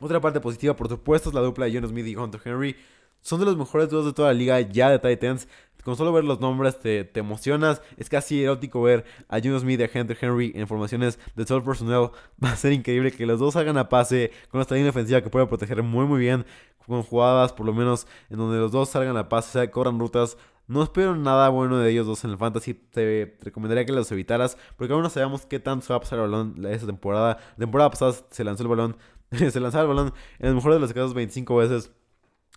Otra parte positiva, por supuesto, es la dupla de John Smith y Hunter Henry. Son de los mejores dos de toda la liga ya de Titans con solo ver los nombres te, te emocionas. Es casi erótico ver a Juno Smith a Hunter Henry en formaciones de sol personnel. Va a ser increíble que los dos hagan a pase con esta línea ofensiva que puede proteger muy muy bien con jugadas por lo menos en donde los dos salgan a pase, o sea, corran rutas. No espero nada bueno de ellos dos en el fantasy. Te recomendaría que los evitaras. Porque aún no sabemos qué tanto se va a pasar el balón esa temporada. La temporada pasada se lanzó el balón. se lanzaba el balón en el mejor de los casos 25 veces.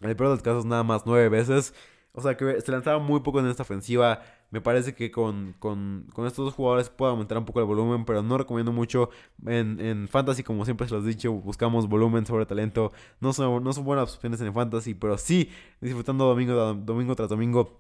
En el peor de los casos nada más 9 veces. O sea que se lanzaba muy poco en esta ofensiva. Me parece que con, con, con, estos dos jugadores puede aumentar un poco el volumen, pero no recomiendo mucho. En, en Fantasy, como siempre se los he dicho, buscamos volumen sobre talento. No son, no son buenas opciones en Fantasy, pero sí disfrutando domingo, domingo tras domingo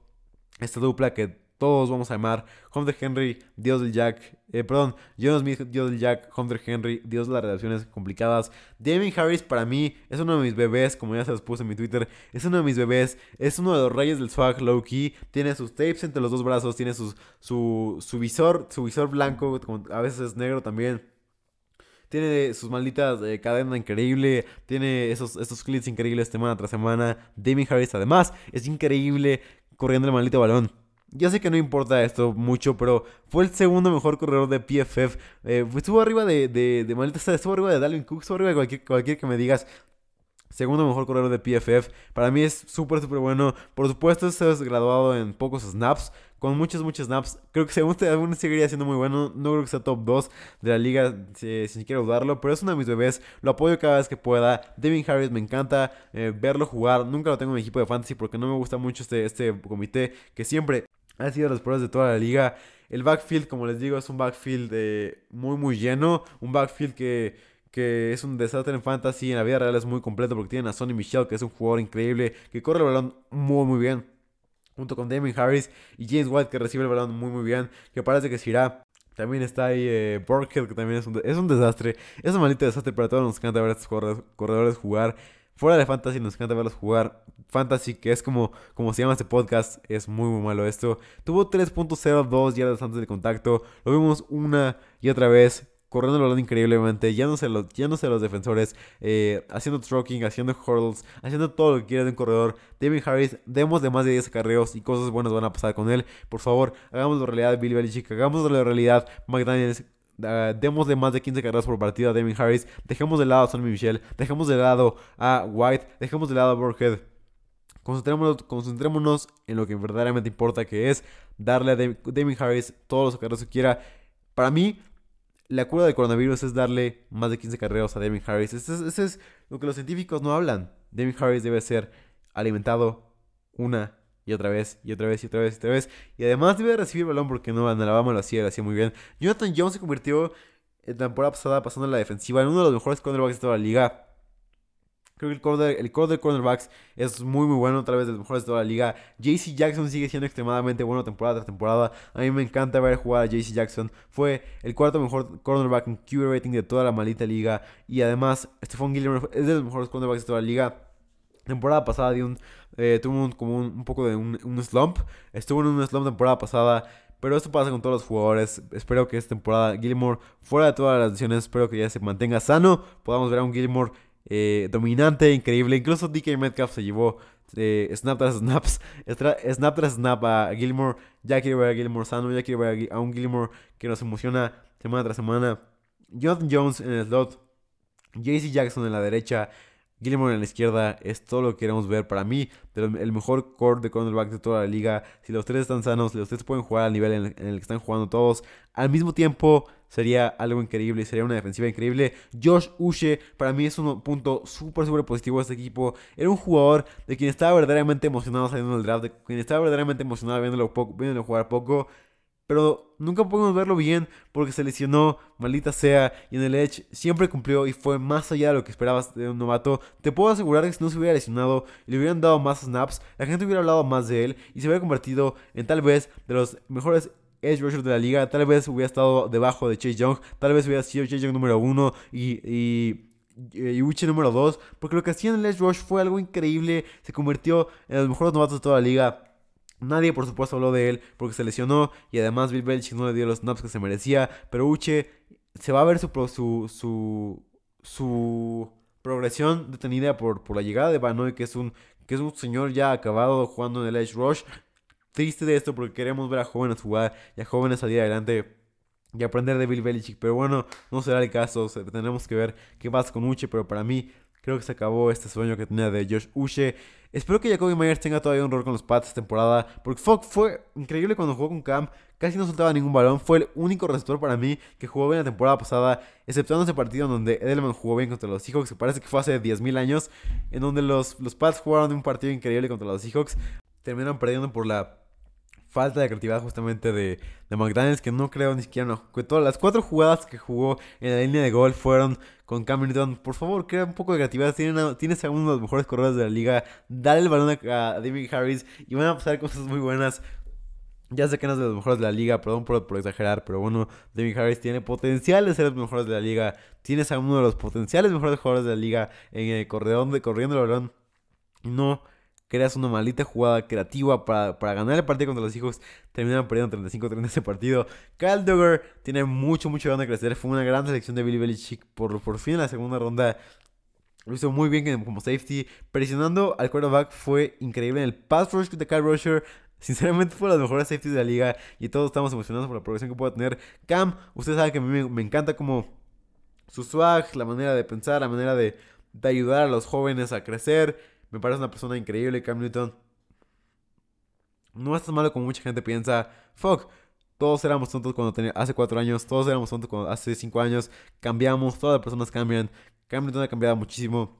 esta dupla que todos vamos a amar. Hunter Henry, Dios del Jack. Eh, perdón, Jonas Smith, Dios del Jack. Hunter Henry, Dios de las relaciones complicadas. Damien Harris para mí es uno de mis bebés, como ya se los puse en mi Twitter. Es uno de mis bebés. Es uno de los reyes del swag low key. Tiene sus tapes entre los dos brazos. Tiene sus, su, su visor, su visor blanco. A veces es negro también. Tiene sus malditas eh, cadena increíble. Tiene esos, estos clips increíbles semana tras semana. Damien Harris, además, es increíble corriendo el maldito balón. Ya sé que no importa esto mucho, pero fue el segundo mejor corredor de PFF. Eh, estuvo arriba de, de, de estuvo arriba de Dalvin Cook, estuvo arriba de cualquier, cualquier que me digas. Segundo mejor corredor de PFF. Para mí es súper, súper bueno. Por supuesto, es graduado en pocos snaps. Con muchos, muchos snaps. Creo que según aún seguiría siendo muy bueno. No creo que sea top 2 de la liga, si, si quiero dudarlo. Pero es uno de mis bebés. Lo apoyo cada vez que pueda. Devin Harris me encanta eh, verlo jugar. Nunca lo tengo en mi equipo de fantasy porque no me gusta mucho este, este comité. Que siempre ha sido las pruebas de toda la liga. El backfield, como les digo, es un backfield eh, muy, muy lleno. Un backfield que que es un desastre en fantasy, en la vida real es muy completo porque tienen a Sonny Michel, que es un jugador increíble, que corre el balón muy muy bien, junto con Damien Harris y James White, que recibe el balón muy muy bien, que parece que se irá. También está ahí eh, que también es un, es un desastre. Es un maldito desastre, para todos nos encanta ver a estos corredores, jugar. Fuera de Fantasy nos encanta verlos jugar. Fantasy, que es como, como se llama este podcast, es muy muy malo esto. Tuvo 3.02 yardas antes de contacto. Lo vimos una y otra vez corriendo el balón increíblemente, ya no sé los, sé los defensores, eh, haciendo trucking, haciendo hurdles, haciendo todo lo que quiera de un corredor. David Harris, demos de más de 10 acarreos y cosas buenas van a pasar con él. Por favor, hagámoslo realidad, Billy Belichick, hagámoslo realidad, McDaniels. Uh, demos de más de 15 carreras por partida a Harris. Dejemos de lado a Sonny Michel. Dejemos de lado a White. Dejemos de lado a Burkhead. Concentrémonos, en lo que verdaderamente importa, que es darle a Damien Harris todos los acarreos que quiera. Para mí, la cura del coronavirus es darle más de 15 carreras a Devin Harris. Eso es, lo que los científicos no hablan. Devin Harris debe ser alimentado una y otra vez, y otra vez, y otra vez, y otra vez. Y además debe recibir balón porque no en Alabama lo hacía, lo hacía muy bien. Jonathan Jones se convirtió en temporada pasada pasando en la defensiva en uno de los mejores cornerbacks de toda la liga. Creo que el core, el core de cornerbacks es muy muy bueno, tal vez de los mejores de toda la liga. JC Jackson sigue siendo extremadamente bueno temporada tras temporada. A mí me encanta ver jugar a JC Jackson. Fue el cuarto mejor cornerback en QB rating de toda la maldita liga. Y además, Stephon Gilmore es de los mejores cornerbacks de toda la liga. Temporada pasada eh, tuvo un, como un, poco de un, un, slump. Estuvo en un slump temporada pasada. Pero esto pasa con todos los jugadores. Espero que esta temporada Gilmore, fuera de todas las lesiones, espero que ya se mantenga sano. Podamos ver a un Gilmore eh, dominante, increíble. Incluso DK Metcalf se llevó eh, snap tras snaps, snap tras snap a Gilmore. Ya quiero ver a Gilmore sano, ya quiero ver a un Gilmore que nos emociona semana tras semana. Jonathan Jones en el slot, JC Jackson en la derecha, Gilmore en la izquierda es todo lo que queremos ver. Para mí, el mejor core de cornerback de toda la liga. Si los tres están sanos, los tres pueden jugar al nivel en el, que están jugando todos. Al mismo tiempo, sería algo increíble. Sería una defensiva increíble. Josh Uche, para mí es un punto súper, súper positivo de este equipo. Era un jugador de quien estaba verdaderamente emocionado saliendo del draft. De quien estaba verdaderamente emocionado poco, viéndolo jugar poco pero nunca pudimos verlo bien porque se lesionó, maldita sea, y en el Edge siempre cumplió y fue más allá de lo que esperabas de un novato. Te puedo asegurar que si no se hubiera lesionado y le hubieran dado más snaps, la gente hubiera hablado más de él y se hubiera convertido en tal vez de los mejores edge rushers de la liga, tal vez hubiera estado debajo de Chase Young, tal vez hubiera sido Chase Young número uno y... y y Uchi número 2, porque lo que hacía en el Edge Rush fue algo increíble, se convirtió en los mejores novatos de toda la liga. Nadie, por supuesto, habló de él porque se lesionó y además Bill Belichick no le dio los snaps que se merecía. Pero Uche se va a ver su, su, su, progresión detenida por, por la llegada de Banoy, que es un que es un señor ya acabado jugando en el Edge Rush. triste de esto porque queremos ver a jóvenes jugar y a jóvenes salir adelante y aprender de Bill Belichick. Pero bueno, no será el caso. tenemos que ver qué pasa con Uche. Pero para mí, creo que se acabó este sueño que tenía de Josh Uche. Espero que Jacoby Myers tenga todavía un rol con los Pats esta temporada. Porque Fogg fue increíble cuando jugó con Cam. Casi no soltaba ningún balón. Fue el único receptor para mí que jugó bien la temporada pasada. Exceptuando ese partido en donde Edelman jugó bien contra los Seahawks. Que parece que fue hace 10.000 años. En donde los, los Pats jugaron un partido increíble contra los Seahawks. Terminaron perdiendo por la falta de creatividad justamente de, de McDaniels, que no creo ni siquiera, no. Que todas las cuatro jugadas que jugó en la línea de gol fueron con Cam Newton. Por favor, crea un poco de creatividad. tienes a uno de los mejores corredores de la liga. Dale el balón a, David Harris y van a pasar cosas muy buenas. Ya sé que no es de los mejores de la liga, perdón por, exagerar, pero bueno, David Harris tiene potencial de ser los mejores de la liga. Tienes a uno de los potenciales mejores jugadores de la liga en el corredor de corriendo el balón. No creas una maldita jugada creativa para, ganar el partido contra los hijos. Terminaron perdiendo 35-30 ese partido. Kyle Duggar tiene mucho, mucho ganas de crecer. Fue una gran selección de Billy Belichick. Por, por fin en la segunda ronda lo hizo muy bien como safety. Presionando al quarterback fue increíble. En el pass rush de Kyle Rusher. Sinceramente fue de los mejores safeties de la liga. Y todos estamos emocionados por la progresión que puede tener. Cam, usted sabe que a mí me, me encanta como su swag, la manera de pensar, la manera de, de ayudar a los jóvenes a crecer. Me parece una persona increíble, Cam Newton. No es tan malo como mucha gente piensa. Fuck. Todos éramos tontos cuando tenía hace cuatro años. Todos éramos tontos hace cinco años. Cambiamos. Todas las personas cambian. Cam Newton ha cambiado muchísimo.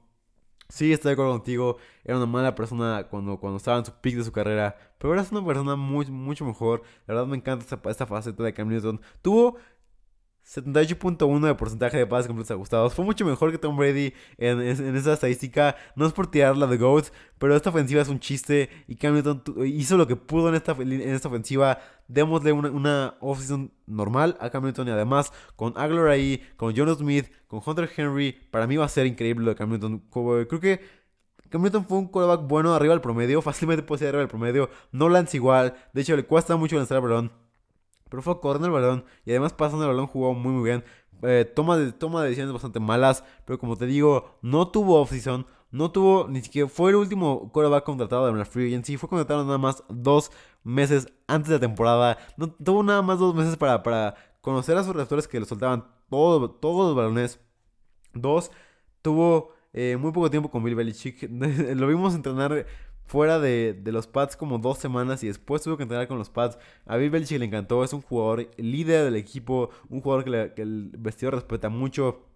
Sí, estoy de acuerdo contigo. Era una mala persona cuando, cuando estaba en su pick de su carrera. Pero ahora es una persona muy, mucho mejor. La verdad me encanta esta, esta faceta de Cam Newton. Tuvo 78.1 de porcentaje de pases completos ajustados. Fue mucho mejor que Tom Brady en, esa estadística. No es por tirarla de GOATs, pero esta ofensiva es un chiste. Y Cam Newton hizo lo que pudo en esta, en esta ofensiva. Démosle una, una offseason normal a Cam Newton. Y además, con Aguilar ahí, con Jonas Smith, con Hunter Henry, para mí va a ser increíble lo de Cam Newton. Creo que Cam Newton fue un quarterback bueno arriba del promedio. Fácilmente puede ser arriba del promedio. No lanza igual. De hecho, le cuesta mucho lanzar el balón pero fue corriendo el balón y además pasando el balón jugó muy muy bien. Eh, toma, de, toma de decisiones bastante malas, pero como te digo, no tuvo offseason, no tuvo ni siquiera, fue el último quarterback contratado de la Free Agency, fue contratado nada más dos meses antes de la temporada, tuvo nada más dos meses para, para conocer a sus receptores que le soltaban todo, todos los balones. Dos, tuvo eh, muy poco tiempo con Bill Belichick, lo vimos entrenar fuera de, los pads como dos semanas y después tuvo que entrenar con los pads. A Bill Belichick le encantó, es un jugador líder del equipo, un jugador que, el vestidor respeta mucho.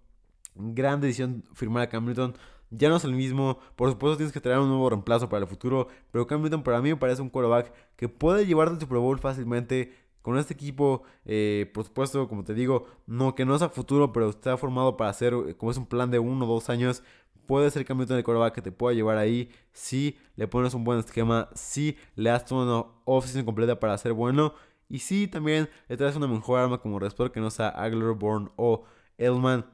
Gran decisión firmar a Cam Newton. Ya no es el mismo, por supuesto tienes que traer un nuevo reemplazo para el futuro, pero Cam Newton para mí me parece un quarterback que puede llevarte al Super Bowl fácilmente con este equipo, eh, por supuesto, como te digo, no que no es a futuro, pero está formado para hacer, como es un plan de uno o dos años, puede ser cambio de coreback que te pueda llevar ahí. Si le pones un buen esquema, si le das una off-season completa para ser bueno. Y si también le traes una mejor arma como receptor que no sea Agler, o Elman.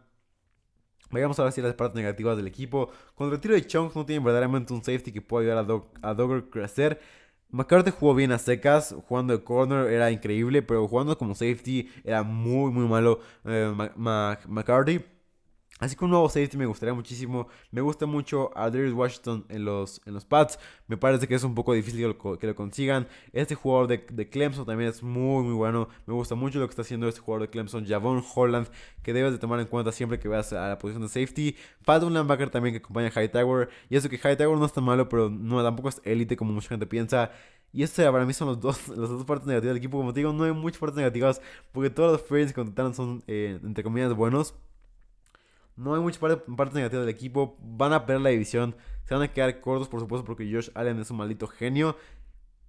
Vayamos a ver si las partes negativas del equipo. Con el retiro de Chunks no tienen verdaderamente un safety que pueda ayudar a, Dogger a crecer. McCarthy jugó bien a secas, jugando de corner era increíble, pero jugando como safety era muy muy malo eh, McCarthy. Así que un nuevo safety me gustaría muchísimo. Me gusta mucho a Darius Washington en los, en los pads. Me parece que es un poco difícil que lo, consigan. Este jugador de, Clemson también es muy, muy bueno. Me gusta mucho lo que está haciendo este jugador de Clemson, Javon Holland, que debes de tomar en cuenta siempre que veas a la posición de safety. Falta un linebacker también que acompaña a Hightower. Y eso que Hightower no está malo, pero no, tampoco es élite como mucha gente piensa. Y esto para mí son los dos, las dos partes negativas del equipo. Como te digo, no hay muchas partes negativas porque todos los friends que contrataron son, eh, entre comillas, buenos. No hay mucha parte, negativa del equipo. Van a perder la división. Se van a quedar cortos, por supuesto, porque Josh Allen es un maldito genio.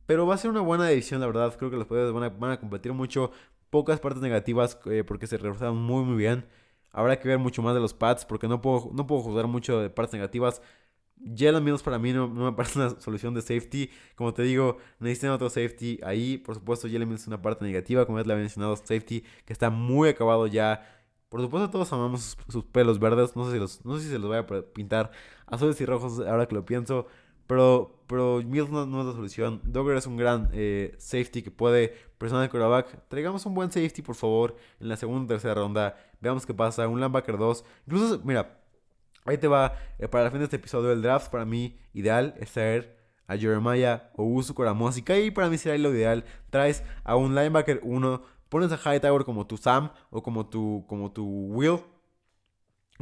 Pero va a ser una buena división, la verdad. Creo que los poderes van a, competir mucho. Pocas partes negativas eh, porque se reforzaron muy, muy bien. Habrá que ver mucho más de los pads porque no puedo, no puedo juzgar mucho de partes negativas. Jalen Mills para mí no, me parece una solución de safety. Como te digo, necesitan otro safety ahí. Por supuesto, Jalen es una parte negativa, como ya le había mencionado, safety que está muy acabado ya. Por supuesto todos amamos sus, pelos verdes, no sé, si los, no sé si se los voy a pintar azules y rojos ahora que lo pienso, pero, pero Mills no, es la solución. Dogger es un gran eh, safety que puede presionar el quarterback. Traigamos un buen safety, por favor, en la segunda o tercera ronda. Veamos qué pasa. Un linebacker 2. Incluso, mira, ahí te va. Eh, para el fin de este episodio, el draft para mí ideal es traer a Jeremiah o Usu Koramoa. Así que ahí para mí sería lo ideal. Traes a un linebacker 1, pones a Hightower como tu Sam o como tu, como tu Will.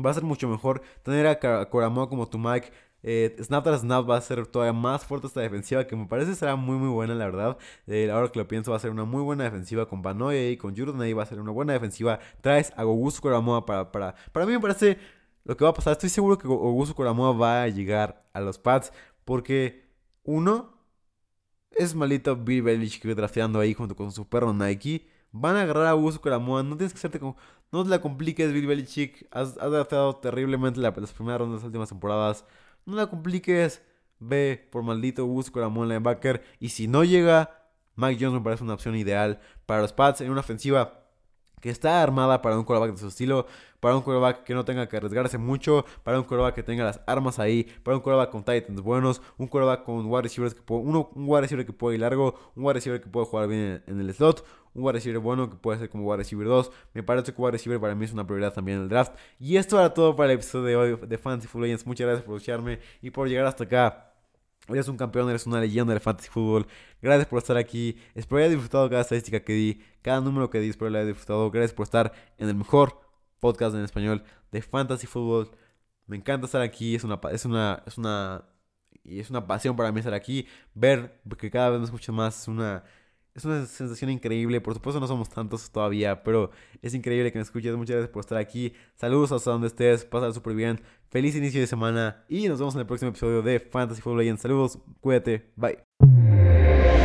Va a ser mucho mejor tener a Koramoa como tu Mike. Eh, snap tras snap va a ser todavía más fuerte esta defensiva que me parece será muy muy buena la verdad. Eh, ahora que lo pienso va a ser una muy buena defensiva con Banoye y con Jordan ahí va a ser una buena defensiva. Traes a Gogusu Koramoa para, para, para mí me parece lo que va a pasar. Estoy seguro que Gogusu Koramoa va a llegar a los pads porque uno es malito Bill Belichick drafteando ahí junto con su perro Nike. Van a agarrar a Augusto Coramoa. No tienes que hacerte como. No te la compliques, Bill Belichick. Has, has terriblemente las primeras rondas de las últimas temporadas. No la compliques. Ve por maldito Augusto Coramoa en linebacker. Y si no llega, Mike Jones me parece una opción ideal para los Pats en una ofensiva que está armada para un quarterback de su estilo, para un quarterback que no tenga que arriesgarse mucho, para un quarterback que tenga las armas ahí, para un quarterback con Titans buenos, un quarterback con wide receivers que puede, uno, un wide receiver que puede ir largo, un wide receiver que puede jugar bien en, el slot, un wide receiver bueno que puede ser como wide receiver 2. Me parece que wide receiver para mí es una prioridad también en el draft. Y esto era todo para el episodio de hoy de Fantasy Football Legends. Muchas gracias por escucharme y por llegar hasta acá. Eres un campeón, eres una leyenda del fantasy fútbol. Gracias por estar aquí. Espero hayas disfrutado cada estadística que di, cada número que di. Espero lo hayas disfrutado. Gracias por estar en el mejor podcast en español de fantasy fútbol. Me encanta estar aquí. Es una, es una, es una, y es una pasión para mí estar aquí. Ver que cada vez me escuchan más. Es una es una sensación increíble. Por supuesto no somos tantos todavía, pero es increíble que me escuches. Muchas gracias por estar aquí. Saludos hasta donde estés. Pásala súper bien. Feliz inicio de semana. Y nos vemos en el próximo episodio de Fantasy Football Legends. Saludos. Cuídate. Bye.